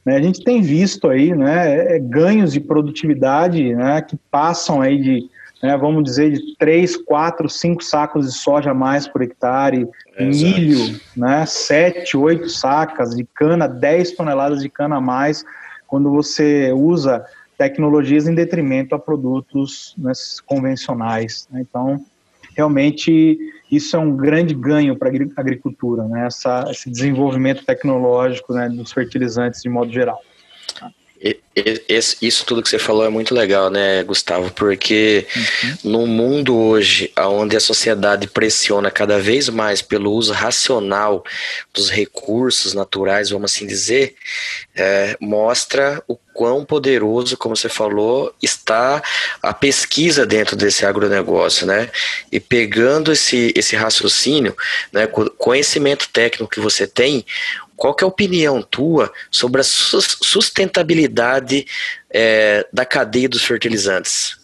né, a gente tem visto aí né, é, ganhos de produtividade né, que passam aí de, né, vamos dizer, de 3, 4, 5 sacos de soja a mais por hectare, é, milho, né, 7, 8 sacas de cana, 10 toneladas de cana a mais, quando você usa tecnologias em detrimento a produtos né, convencionais. Né, então, realmente isso é um grande ganho para a agricultura, né? Essa, esse desenvolvimento tecnológico né, dos fertilizantes de modo geral. Isso tudo que você falou é muito legal, né, Gustavo? Porque uhum. no mundo hoje, onde a sociedade pressiona cada vez mais pelo uso racional dos recursos naturais, vamos assim dizer, é, mostra o quão poderoso, como você falou, está a pesquisa dentro desse agronegócio, né? E pegando esse, esse raciocínio, né, conhecimento técnico que você tem, qual que é a opinião tua sobre a sustentabilidade é, da cadeia dos fertilizantes?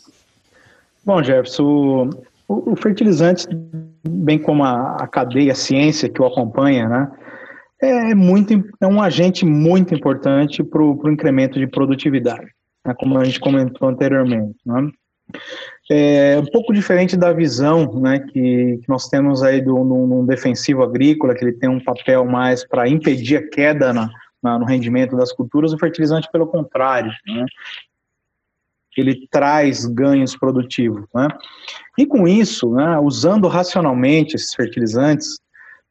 Bom, Jefferson, o, o fertilizante, bem como a, a, cadeia, a ciência que o acompanha, né, é, muito, é um agente muito importante para o incremento de produtividade, né, como a gente comentou anteriormente. Né? É um pouco diferente da visão né, que, que nós temos aí do, no, defensivo agrícola, que ele tem um papel mais para impedir a queda na, na, no rendimento das culturas, o fertilizante, pelo contrário, né, ele traz ganhos produtivos. Né? E com isso, né, usando racionalmente esses fertilizantes,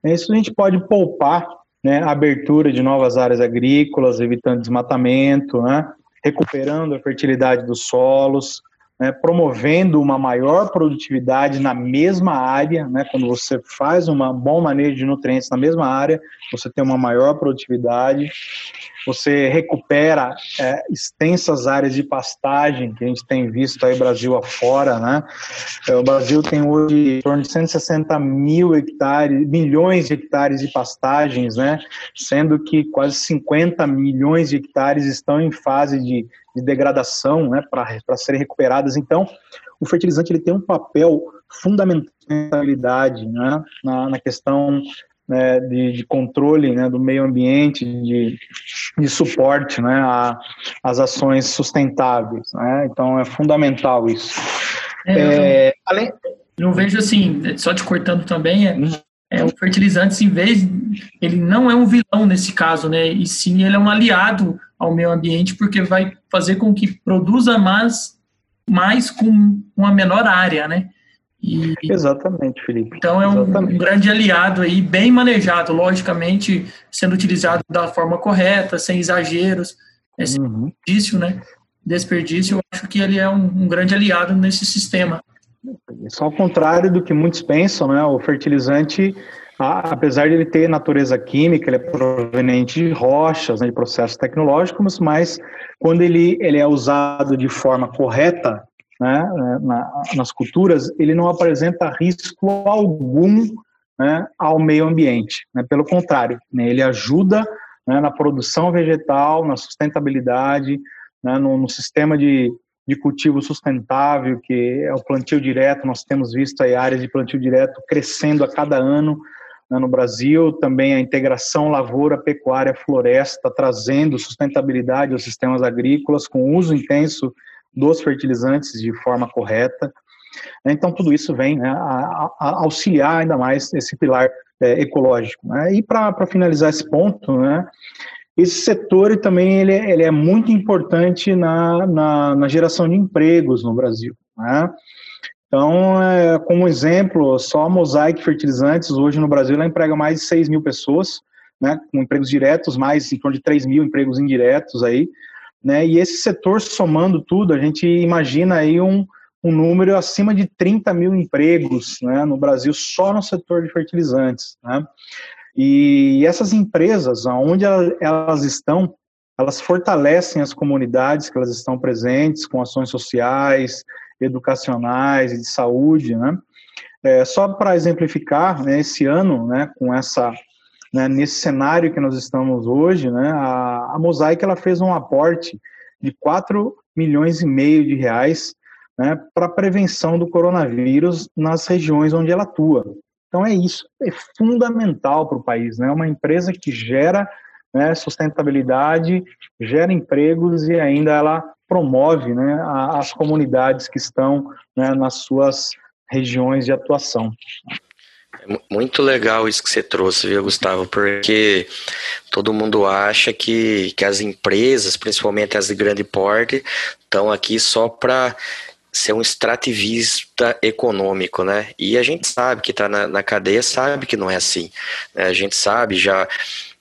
né, isso a gente pode poupar né, a abertura de novas áreas agrícolas, evitando desmatamento, né, recuperando a fertilidade dos solos, né, promovendo uma maior produtividade na mesma área, né, quando você faz um bom manejo de nutrientes na mesma área, você tem uma maior produtividade, você recupera é, extensas áreas de pastagem que a gente tem visto aí Brasil afora, né? É, o Brasil tem hoje em torno de 160 mil hectares, milhões de hectares de pastagens, né? Sendo que quase 50 milhões de hectares estão em fase de, de degradação, né? Para serem recuperadas. Então, o fertilizante ele tem um papel fundamental né? na, na questão né, de, de, controle né, do meio ambiente, de, de suporte né, às ações sustentáveis. Né? Então é fundamental isso. É, é, além... Eu vejo assim, só te cortando também, é, é, o fertilizante, em vez, ele não é um vilão nesse caso, né? E sim, ele é um aliado ao meio ambiente, porque vai fazer com que produza mais, mais com uma menor área, né? E, Exatamente, Felipe. Então é um, um, grande aliado aí, bem manejado, logicamente sendo utilizado da forma correta, sem exageros, esse uhum. desperdício, né? Desperdício, eu acho que ele é um, um grande aliado nesse sistema. Só ao contrário do que muitos pensam, né? O fertilizante, apesar de ele ter natureza química, ele é proveniente de rochas, né, de processos tecnológicos, mas quando ele, ele é usado de forma correta, né, na, nas culturas, ele não apresenta risco algum né, ao meio ambiente. Né, pelo contrário, né, ele ajuda né, na produção vegetal, na sustentabilidade, né, no, no, sistema de, de cultivo sustentável, que é o plantio direto. Nós temos visto aí áreas de plantio direto crescendo a cada ano né, no Brasil, também a integração lavoura, pecuária, floresta, trazendo sustentabilidade aos sistemas agrícolas, com uso intenso dos fertilizantes de forma correta. Então, tudo isso vem né, a, a auxiliar ainda mais esse pilar é, ecológico. Né? E para finalizar esse ponto, né, esse setor também ele, ele é muito importante na, na, na, geração de empregos no Brasil. Né? Então, é, como exemplo, só a Mosaic Fertilizantes, hoje no Brasil, ela emprega mais de 6 mil pessoas, né, com empregos diretos, mais em torno de 3 mil empregos indiretos aí, né? E esse setor, somando tudo, a gente imagina aí um, um número acima de 30 mil empregos né, no Brasil só no setor de fertilizantes. Né? E essas empresas, onde elas estão, elas fortalecem as comunidades que elas estão presentes com ações sociais, educacionais e de saúde, né? É, só para exemplificar, né, esse ano, né, com essa, né, nesse cenário que nós estamos hoje, né, a, a Mosaic ela fez um aporte de 4 milhões e meio de reais né, para a prevenção do coronavírus nas regiões onde ela atua. Então é isso, é fundamental para o país, né? Uma empresa que gera né, sustentabilidade, gera empregos e ainda ela promove né, as comunidades que estão né, nas suas regiões de atuação. Muito legal isso que você trouxe, viu, Gustavo? Porque todo mundo acha que, que as empresas, principalmente as de grande porte, estão aqui só para ser um extrativista econômico, né? E a gente sabe que está na, na, cadeia, sabe que não é assim. Né? A gente sabe já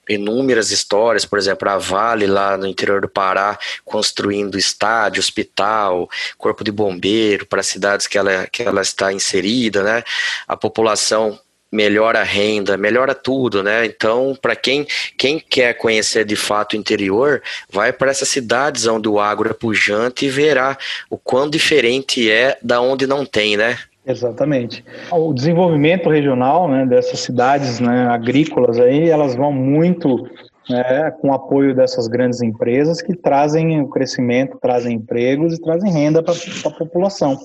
inúmeras histórias, por exemplo, a Vale lá no interior do Pará construindo estádio, hospital, corpo de bombeiro para cidades que ela, que ela está inserida, né? A população melhora a renda, melhora tudo, né? Então, para quem, quem quer conhecer de fato o interior, vai para essas cidades onde o agro é pujante e verá o quão diferente é da onde não tem, né? Exatamente. O desenvolvimento regional né, dessas cidades né, agrícolas aí, elas vão muito né, com o apoio dessas grandes empresas que trazem o crescimento, trazem empregos e trazem renda para a população.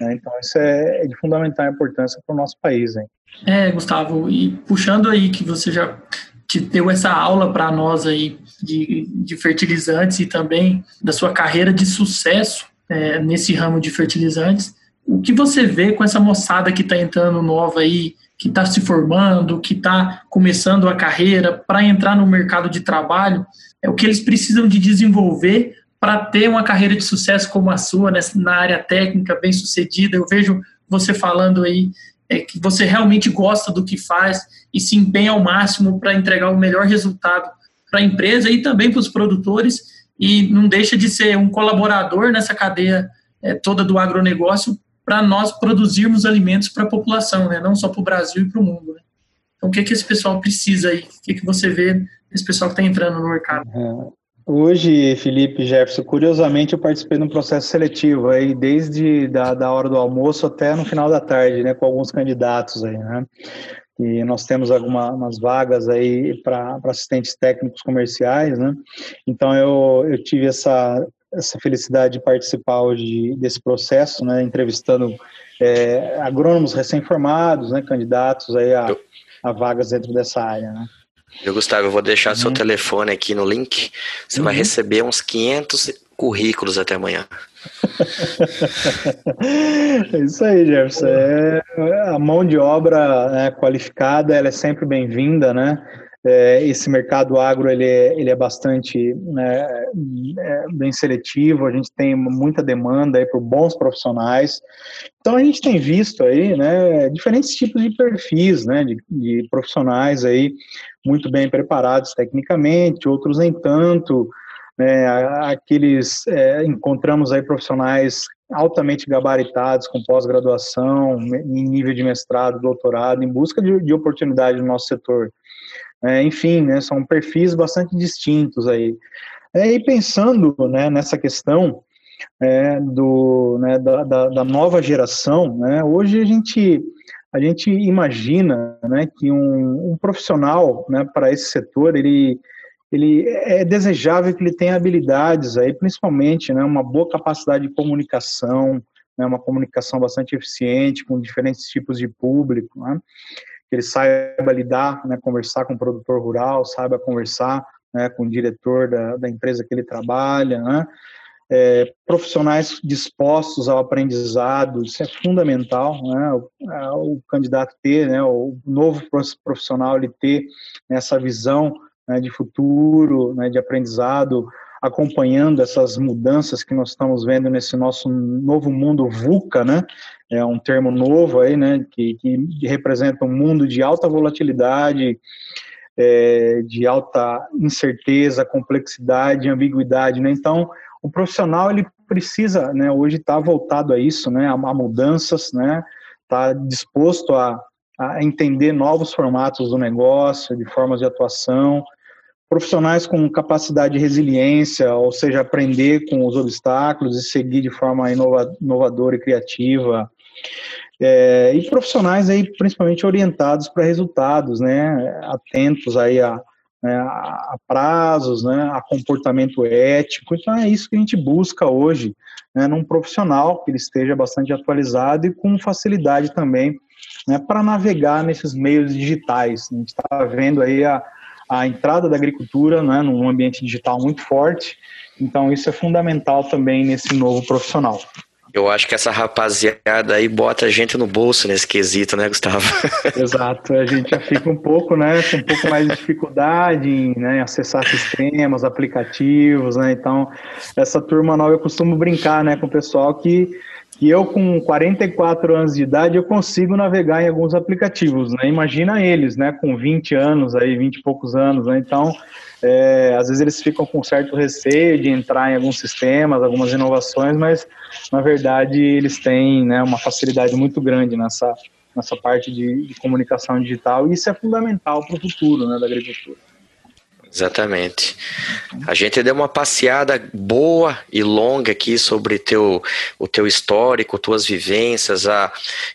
Né? Então, isso é, é, de fundamental importância para o nosso país. Hein? É, Gustavo, e puxando aí que você já te deu essa aula para nós aí de, de fertilizantes e também da sua carreira de sucesso é, nesse ramo de fertilizantes, o que você vê com essa moçada que está entrando nova aí, que está se formando, que está começando a carreira para entrar no mercado de trabalho, é o que eles precisam de desenvolver para ter uma carreira de sucesso como a sua, né, na área técnica, bem sucedida. Eu vejo você falando aí é, que você realmente gosta do que faz e se empenha ao máximo para entregar o melhor resultado para a empresa e também para os produtores, e não deixa de ser um colaborador nessa cadeia é, toda do agronegócio para nós produzirmos alimentos para a população, né? não só para o Brasil e para o mundo. Né? Então, o que, é que esse pessoal precisa aí? O que, é que você vê esse pessoal que está entrando no mercado? Hoje, Felipe Jefferson, curiosamente eu participei de um processo seletivo aí, desde da, da hora do almoço até no final da tarde, né, com alguns candidatos aí, né? E nós temos algumas vagas aí para assistentes técnicos comerciais, né? Então eu, eu tive essa, essa felicidade de participar hoje desse processo, né, entrevistando é, agrônomos recém-formados, né, candidatos aí a, a vagas dentro dessa área, né? Eu, Gustavo, eu vou deixar uhum. seu telefone aqui no link. Você uhum. vai receber uns 500 currículos até amanhã. é isso aí, Jefferson. É, a mão de obra né, qualificada, ela é sempre bem-vinda, né? É, esse mercado agro ele é, ele é bastante né, é bem seletivo, a gente tem muita demanda aí por bons profissionais. Então a gente tem visto aí né, diferentes tipos de perfis né, de, de profissionais aí muito bem preparados tecnicamente, outros nem tanto. Né, aqueles é, encontramos aí profissionais altamente gabaritados, com pós-graduação, em nível de mestrado, doutorado, em busca de, de oportunidade no nosso setor. É, enfim, né, são perfis bastante distintos aí. É, e pensando né, nessa questão é, do, né, da, da, da, nova geração, né, hoje a gente, a gente imagina né, que um, um profissional né, para esse setor, ele, ele é desejável que ele tenha habilidades aí, principalmente né, uma boa capacidade de comunicação, né, uma comunicação bastante eficiente com diferentes tipos de público, né, que ele saiba lidar, né, conversar com o produtor rural, saiba conversar né, com o diretor da, da empresa que ele trabalha, né, é, profissionais dispostos ao aprendizado, isso é fundamental, né, o, o, candidato ter, né, o novo profissional ele ter essa visão né, de futuro, né, de aprendizado, acompanhando essas mudanças que nós estamos vendo nesse nosso novo mundo VUCA, né? É um termo novo aí, né? Que, que representa um mundo de alta volatilidade, é, de alta incerteza, complexidade, ambiguidade, né? Então, o profissional ele precisa, né? Hoje está voltado a isso, né? A, a mudanças, né? Está disposto a, a entender novos formatos do negócio, de formas de atuação, profissionais com capacidade de resiliência, ou seja, aprender com os obstáculos e seguir de forma inovadora e criativa, é, e profissionais aí principalmente orientados para resultados, né, atentos aí a, né, a prazos, né, a comportamento ético. Então é isso que a gente busca hoje, né, num profissional que ele esteja bastante atualizado e com facilidade também né, para navegar nesses meios digitais. A gente está vendo aí a, a entrada da agricultura né, num ambiente digital muito forte, então isso é fundamental também nesse novo profissional. Eu acho que essa rapaziada aí bota a gente no bolso nesse quesito, né, Gustavo? Exato, a gente já fica um pouco, né, com um pouco mais de dificuldade em né, acessar sistemas, aplicativos, né, então essa turma nova eu costumo brincar, né, com o pessoal que, que eu com 44 anos de idade eu consigo navegar em alguns aplicativos, né, imagina eles, né, com 20 anos aí, 20 e poucos anos, né, então é, às vezes eles ficam com certo receio de entrar em alguns sistemas, algumas inovações, mas na verdade eles têm né, uma facilidade muito grande nessa, nessa parte de, de comunicação digital. E isso é fundamental para o futuro né, da agricultura. Exatamente. A gente deu uma passeada boa e longa aqui sobre teu, o teu histórico, tuas vivências. A,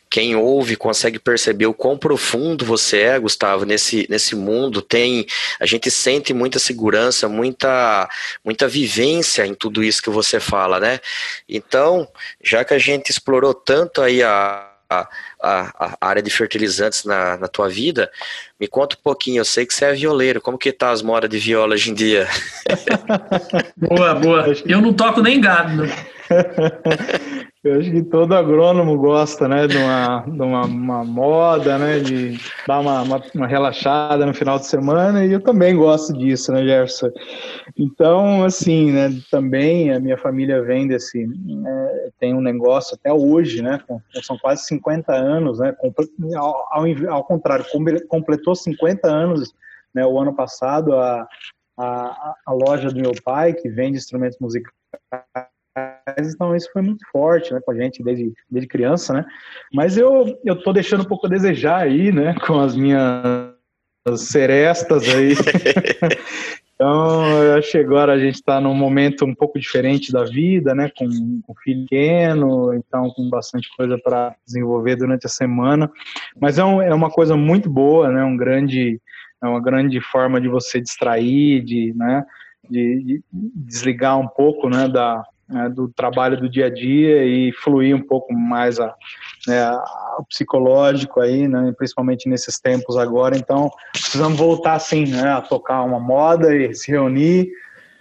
quem ouve consegue perceber o quão profundo você é, Gustavo, nesse, nesse mundo. Tem, a gente sente muita segurança, muita, muita vivência em tudo isso que você fala, né? Então, já que a gente explorou tanto aí a, a, a, área de fertilizantes na, na tua vida, me conta um pouquinho. Eu sei que você é violeiro. Como que tá as moras de viola hoje em dia? boa, boa. Eu não toco nem gado. Né? Eu acho que todo agrônomo gosta, né, de uma, de uma, uma moda, né, de dar uma, uma, uma, relaxada no final de semana, e eu também gosto disso, né, Jefferson? Então, assim, né, também a minha família vem desse, né, tem um negócio até hoje, né, são quase 50 anos, né, ao, ao, ao contrário, completou 50 anos, né, o ano passado, a, a, a loja do meu pai, que vende instrumentos musicais, então isso foi muito forte, né, com a gente desde, desde criança, né, mas eu, eu tô deixando um pouco a desejar aí, né, com as minhas serestas aí, então eu acho que agora a gente está num momento um pouco diferente da vida, né, com, com filho pequeno, então com bastante coisa para desenvolver durante a semana, mas é, um, é uma coisa muito boa, né, um grande, é uma grande forma de você distrair, de, né, de, de desligar um pouco, né, da, né, do trabalho do dia a dia e fluir um pouco mais a, né, a, o psicológico aí, né, principalmente nesses tempos agora. Então, precisamos voltar assim, né, a tocar uma moda e se reunir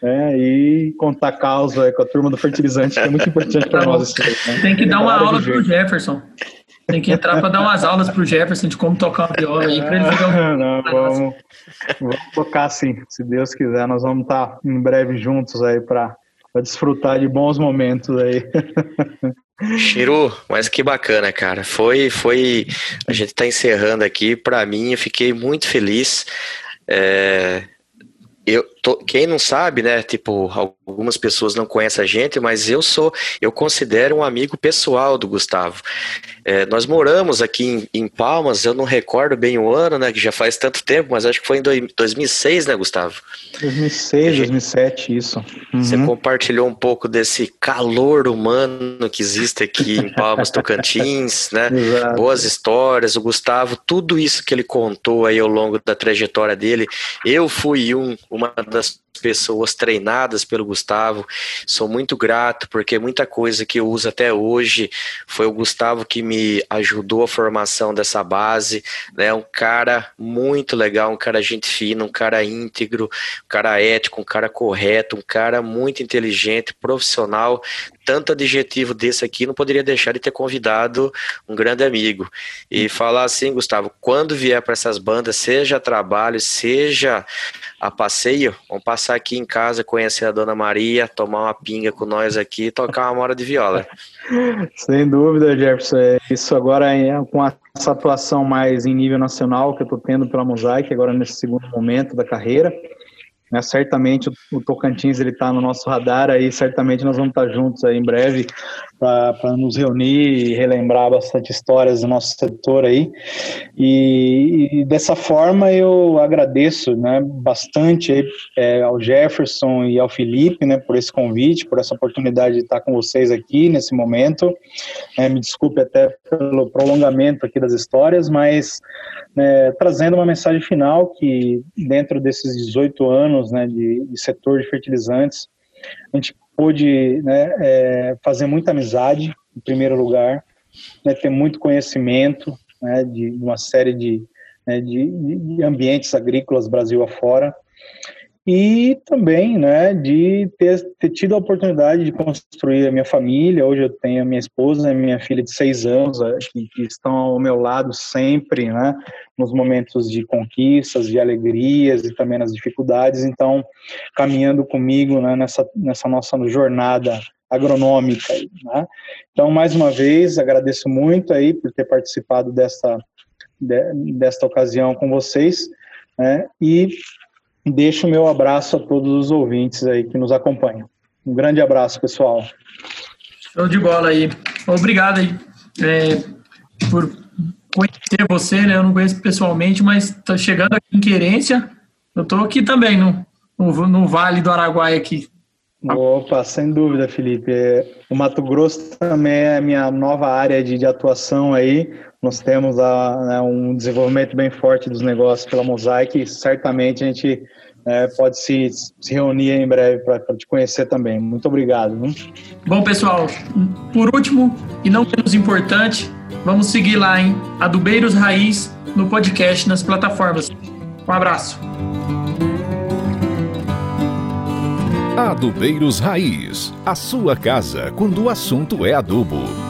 né, e contar causa com a turma do fertilizante, que é muito importante para nós. Isso né? Tem que dar uma aula para o Jefferson. Tem que entrar para dar umas aulas para o Jefferson de como tocar uma viola aí, para ele jogar um... Não, vamos, vamos tocar sim, se Deus quiser. Nós vamos estar em breve juntos aí para para desfrutar de bons momentos aí. Chiru, mas que bacana, cara. Foi, foi. A gente está encerrando aqui. Para mim, eu fiquei muito feliz. É, eu quem não sabe, né? Tipo, algumas pessoas não conhecem a gente, mas eu sou, eu considero um amigo pessoal do Gustavo. É, nós moramos aqui em, em, Palmas, eu não recordo bem o ano, né? Que já faz tanto tempo, mas acho que foi em 2006, né, Gustavo? 2006, gente, 2007, isso. Uhum. Você compartilhou um pouco desse calor humano que existe aqui em Palmas, Tocantins, né? Exato. Boas histórias, o Gustavo, tudo isso que ele contou aí ao longo da trajetória dele, eu fui um, uma das this pessoas treinadas pelo Gustavo. Sou muito grato porque muita coisa que eu uso até hoje foi o Gustavo que me ajudou a formação dessa base, né? Um cara muito legal, um cara gente fina, um cara íntegro, um cara ético, um cara correto, um cara muito inteligente, profissional. Tanto adjetivo desse aqui, não poderia deixar de ter convidado um grande amigo. E falar assim, Gustavo, quando vier para essas bandas, seja trabalho, seja a passeio, vamos passar aqui em casa, conhecer a Dona Maria, tomar uma pinga com nós aqui e tocar uma hora de viola. Sem dúvida, Jefferson. É isso agora é com essa atuação mais em nível nacional que eu estou tendo pela Mosaic, agora nesse segundo momento da carreira. Né, certamente o, Tocantins ele está no nosso radar aí, certamente nós vamos estar juntos aí em breve para nos reunir e relembrar bastante histórias do nosso setor aí. E, e dessa forma eu agradeço né, bastante é, ao Jefferson e ao Felipe né, por esse convite, por essa oportunidade de estar com vocês aqui nesse momento. É, me desculpe até pelo prolongamento aqui das histórias, mas é, trazendo uma mensagem final que dentro desses 18 anos né, de, de setor de fertilizantes, a gente pôde né, é, fazer muita amizade, em primeiro lugar, né, ter muito conhecimento né, de uma série de, né, de, de, ambientes agrícolas Brasil afora, e também né, de ter, ter, tido a oportunidade de construir a minha família. Hoje eu tenho a minha esposa a minha filha de seis anos, que, que estão ao meu lado sempre, né, nos momentos de conquistas, de alegrias e também nas dificuldades. Então, caminhando comigo né, nessa, nessa nossa jornada agronômica. Né? Então, mais uma vez, agradeço muito aí por ter participado desta, de, desta ocasião com vocês. Né? E deixo o meu abraço a todos os ouvintes aí que nos acompanham. Um grande abraço, pessoal. Show de bola aí. Obrigado aí é, por conhecer você, né? Eu não conheço pessoalmente, mas tô chegando aqui em Querência. Eu tô aqui também no, no, no Vale do Araguaia aqui. Opa, sem dúvida, Felipe. O Mato Grosso também é a minha nova área de, de atuação aí. Nós temos a, né, um desenvolvimento bem forte dos negócios pela Mosaic e certamente a gente é, pode se, se reunir em breve para te conhecer também. Muito obrigado. Bom, pessoal, por último e não menos importante, vamos seguir lá em Adubeiros Raiz no podcast nas plataformas. Um abraço. Adubeiros Raiz, a sua casa quando o assunto é adubo.